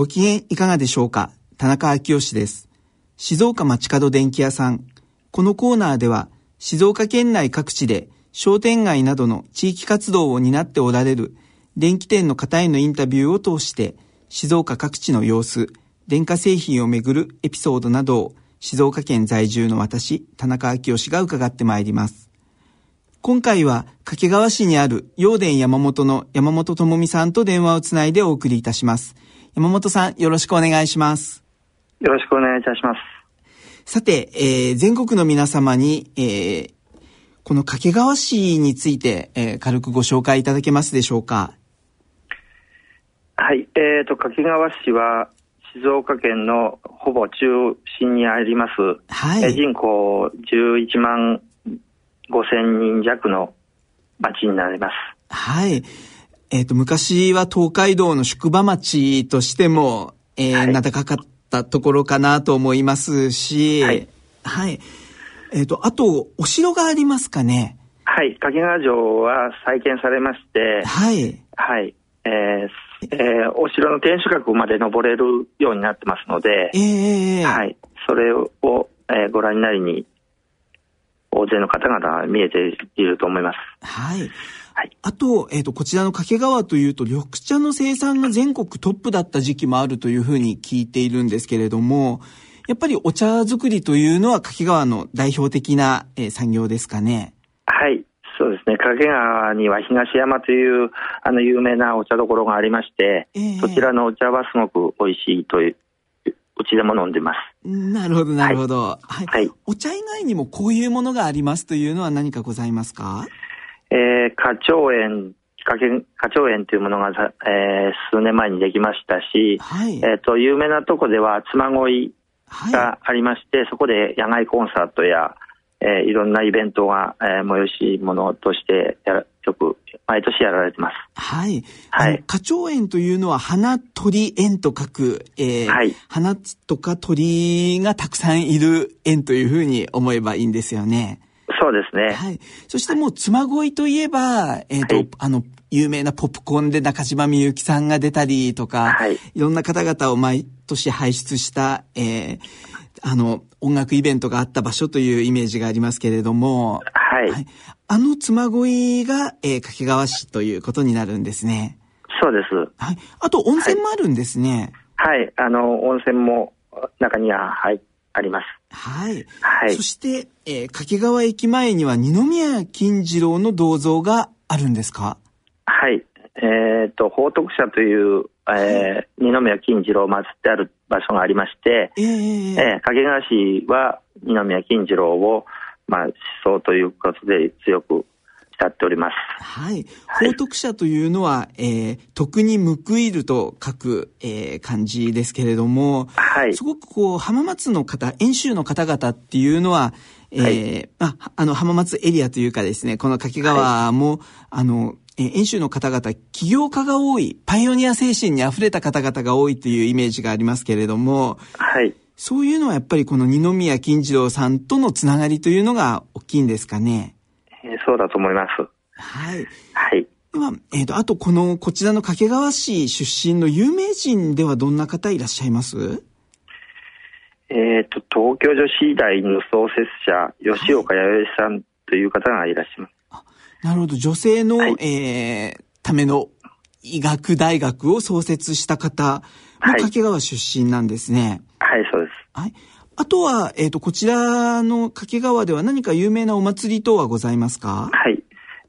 ご機嫌いかがでしょうか？田中昭義です。静岡町角電気屋さん。このコーナーでは、静岡県内各地で商店街などの地域活動を担っておられる電気店の方へのインタビューを通して、静岡各地の様子、電化製品をめぐるエピソードなどを静岡県在住の私、田中昭義が伺ってまいります。今回は掛川市にある陽電山本の山本智美さんと電話をつないでお送りいたします。山本さん、よろしくお願いします。よろしくお願いいたします。さて、えー、全国の皆様に、えー、この掛川市について、えー、軽くご紹介いただけますでしょうか？はい、えーと、掛川市は静岡県のほぼ中心にあります、はい、人口11万5千人弱の町になります。はい。えっ、ー、と、昔は東海道の宿場町としても、えー、はい、名高かったところかなと思いますし、はい。はい。えっ、ー、と、あと、お城がありますかね？はい。掛川城は再建されまして、はい。はい。えー、えー、お城の天守閣まで登れるようになってますので、えー、はい。それを、えー、ご覧になりに、大勢の方々見えていると思います。はい。はい、あと、えっ、ー、と、こちらの掛川というと、緑茶の生産が全国トップだった時期もあるというふうに聞いているんですけれども、やっぱりお茶作りというのは掛川の代表的な、えー、産業ですかね。はい。そうですね。掛川には東山という、あの、有名なお茶どころがありまして、えー、そちらのお茶はすごく美味しいという、うちでも飲んでます。なるほど、なるほど。はい。はい、お茶以外にもこういうものがありますというのは何かございますか？えー、花鳥園、花鳥園というものが、えー、数年前にできましたし、はい、えっ、ー、と、有名なとこでは妻恋がありまして、はい、そこで野外コンサートや、えー、いろんなイベントが、えー、催し物としてやよく毎年やられてます。はい。はい。花鳥園というのは花鳥園と書く、えー、はい。花とか鳥がたくさんいる園というふうに思えばいいんですよね。そうですね。はい。そしてもう、妻恋といえば、えっ、ー、と、はい、あの、有名なポップコーンで中島みゆきさんが出たりとか、はい。いろんな方々を毎年輩出した、えー、あの、音楽イベントがあった場所というイメージがありますけれども、はい。はい、あの妻恋が、えー、掛川市ということになるんですね。そうです。はい。あと、温泉もあるんですね。はい。はい、あの、温泉も中には入っあります。はい。はい。そして、えー、掛川駅前には二宮金次郎の銅像があるんですか？はい。えっ、ー、と、宝徳社という、えー、二宮金次郎を祀ってある場所がありまして、えー、えー、掛川市は二宮金次郎を、まあ、思想ということで強く慕っております。はい。宝徳社というのは、えー、徳に報いると書く、えー、漢字ですけれども、はい。すごくこう、浜松の方、遠州の方々っていうのは、えー、はい、あ、あの、浜松エリアというかですね、この掛川も、はい、あの、えー、遠州の方々、起業家が多い、パイオニア精神に溢れた方々が多いというイメージがありますけれども、はい。そういうのはやっぱりこの二宮金次郎さんとのつながりというのが大きいんですかね。えー、そうだと思います。はい。はい。では、えっ、ー、と、あと、この、こちらの掛川市出身の有名人ではどんな方いらっしゃいます？えっ、と、東京女子医大の創設者、吉岡弥生さんという方がいらっしゃいます。あなるほど。女性の、はい、えー、ための医学大学を創設した方も掛川出身なんですね。はい、はい、そうです。はい。あとは、えっ、ー、と、こちらの掛川では何か有名なお祭り等はございますか？はい。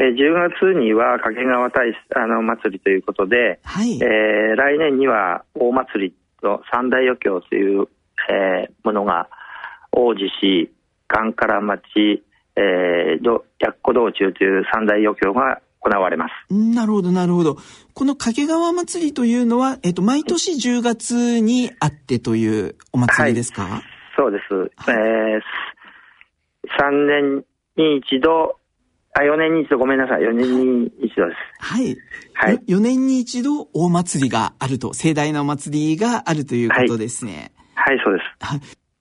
えー、10月には掛川大あの祭りということで、はい、えー、来年には大祭りと三大余興という、えー、ものが王子市、カンカラ町、えー、薬庫道中という三大余興が行われます。なるほど、なるほど。この掛川祭りというのは、えっと、毎年10月にあってというお祭りですか、はい、そうです。はい、えー、3年に一度、あ、4年に一度、ごめんなさい。4年に一度です。はい。はい。4年に一度大祭りがあると、盛大なお祭りがあるということですね。はい、はい、そうです。はい。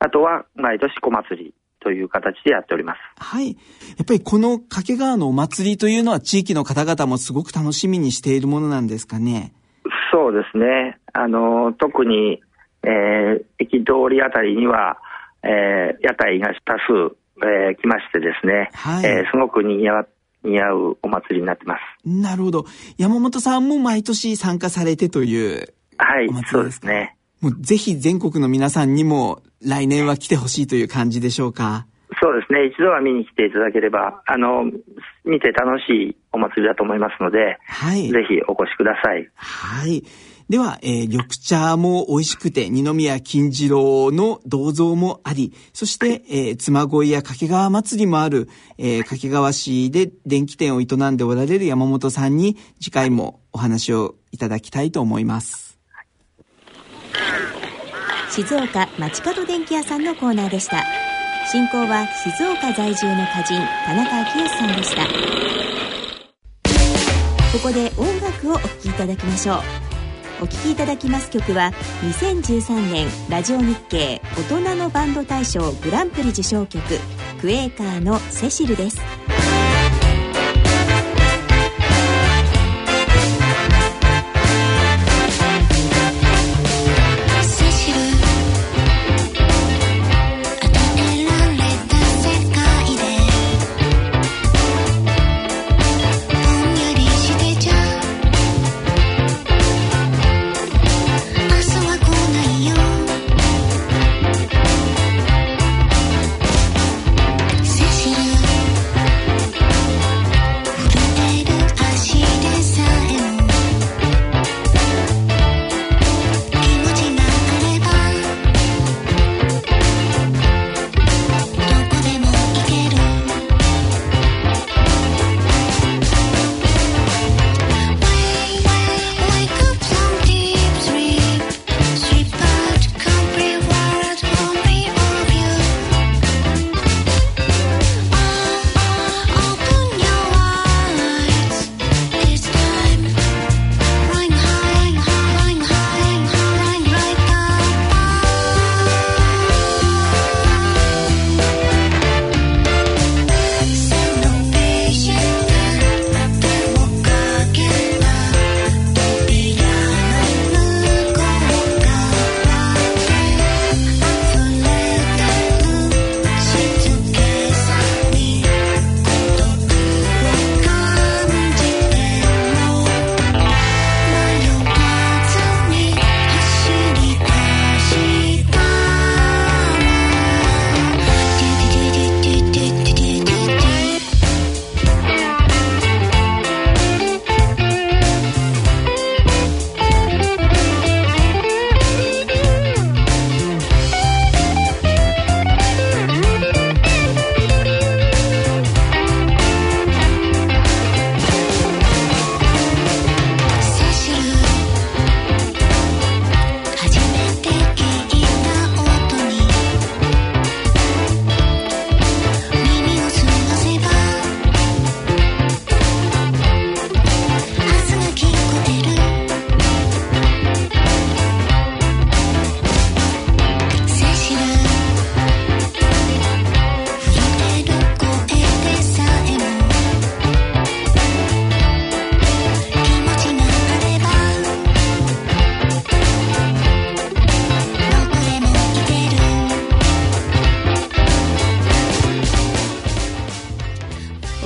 あとは、毎年小祭りという形でやっております。はい。やっぱりこの掛川のお祭りというのは地域の方々もすごく楽しみにしているものなんですかね？そうですね。あの、特に、えー、駅通りあたりには、えー、屋台が多数、えー、来ましてですね、はい、えー、すごくにぎわ似合うお祭りになってます。なるほど。山本さんも毎年参加されてというはい、そうですね。もうぜひ全国の皆さんにも来年は来てほしいという感じでしょうか？そうですね。一度は見に来ていただければ、あの、見て楽しいお祭りだと思いますので、はい。ぜひお越しください。はい。では、えー、緑茶も美味しくて、二宮金次郎の銅像もあり、そして、えー、妻恋や掛川祭りもある、えー、掛川市で電気店を営んでおられる山本さんに、次回もお話をいただきたいと思います。静岡町角電気屋さんのコーナーでした。進行は静岡在住の歌人田中昭さんでした。ここで音楽をお聴きいただきましょう。お聴きいただきます曲は2013年ラジオ日経大人のバンド大賞グランプリ受賞曲クエーカーのセシルです。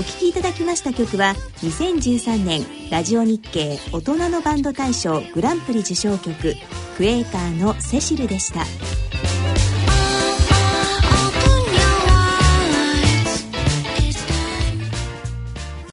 お聴きいただきました曲は2013年ラジオ日経大人のバンド大賞グランプリ受賞曲クエーカーのセシルでした。